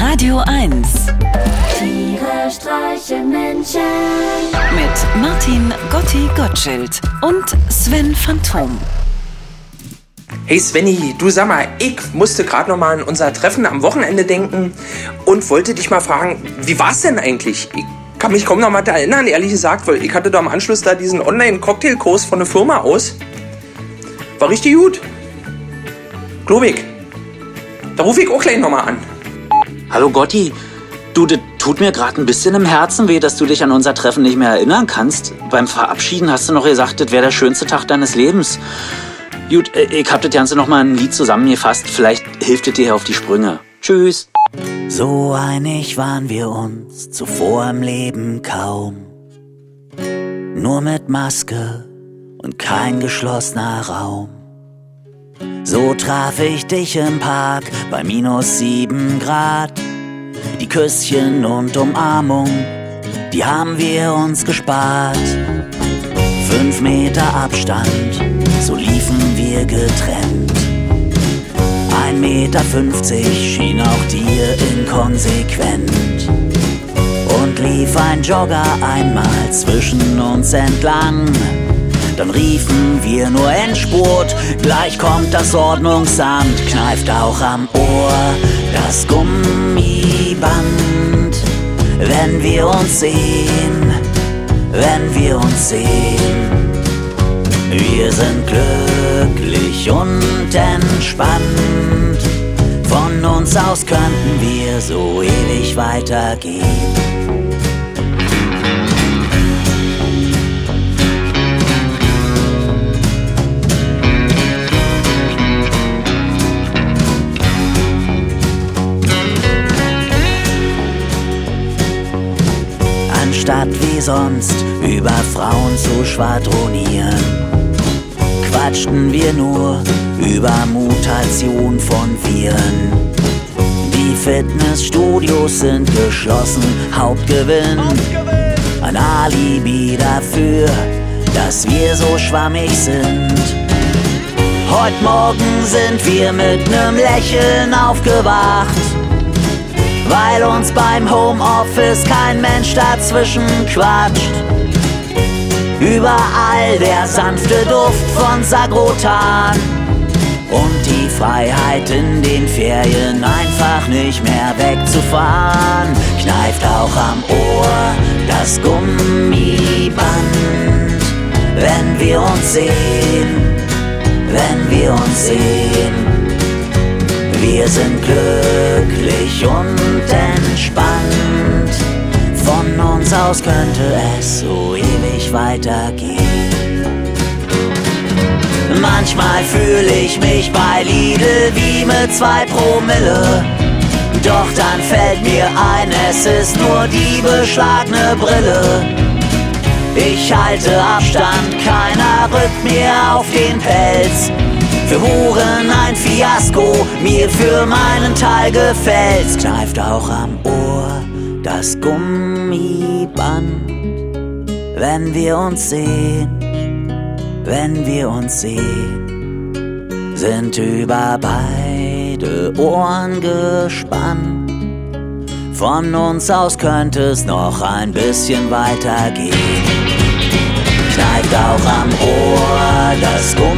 Radio 1 Tiere streichen Menschen. mit Martin Gotti Gottschild und Sven Phantom. Hey Svenny, du sag mal, ich musste gerade noch mal an unser Treffen am Wochenende denken und wollte dich mal fragen, wie war's denn eigentlich? Ich kann mich kaum noch mal erinnern, ehrlich gesagt, weil ich hatte da am Anschluss da diesen Online-Cocktailkurs von der Firma aus. War richtig gut. Glaub ich. Da rufe ich auch gleich noch mal an. Hallo Gotti, du, das tut mir gerade ein bisschen im Herzen weh, dass du dich an unser Treffen nicht mehr erinnern kannst. Beim Verabschieden hast du noch gesagt, das wäre der schönste Tag deines Lebens. Gut, äh, ich hab das Ganze noch mal ein Lied zusammengefasst. Vielleicht hilft es dir auf die Sprünge. Tschüss. So einig waren wir uns zuvor im Leben kaum. Nur mit Maske und kein geschlossener Raum. So traf ich dich im Park bei minus sieben Grad. Die Küsschen und Umarmung, die haben wir uns gespart. Fünf Meter Abstand, so liefen wir getrennt. Ein Meter fünfzig schien auch dir inkonsequent. Und lief ein Jogger einmal zwischen uns entlang. Dann riefen wir nur Endspurt, gleich kommt das Ordnungsamt, kneift auch am Ohr das Gummiband. Wenn wir uns sehen, wenn wir uns sehen. Wir sind glücklich und entspannt. Von uns aus könnten wir so ewig weitergehen. Anstatt wie sonst über Frauen zu schwadronieren, quatschten wir nur über Mutation von Viren. Die Fitnessstudios sind geschlossen, Hauptgewinn. Ein Alibi dafür, dass wir so schwammig sind. Heute Morgen sind wir mit nem Lächeln aufgewacht weil uns beim Homeoffice kein Mensch dazwischen quatscht. Überall der sanfte Duft von Sagrotan und die Freiheit in den Ferien einfach nicht mehr wegzufahren. Kneift auch am Ohr das Gummiband, wenn wir uns sehen, wenn wir uns sehen. Wir sind glücklich und entspannt. Von uns aus könnte es so ewig weitergehen. Manchmal fühle ich mich bei Lidl wie mit zwei Promille. Doch dann fällt mir ein, es ist nur die beschlagene Brille. Ich halte Abstand, keiner rückt mir auf den Pelz. Für Huren ein Fiasko, mir für meinen Teil gefällt's. Kneift auch am Ohr das Gummiband. Wenn wir uns sehen, wenn wir uns sehen, sind über beide Ohren gespannt. Von uns aus könnte es noch ein bisschen weitergehen kneift auch am Ohr das Gummiband.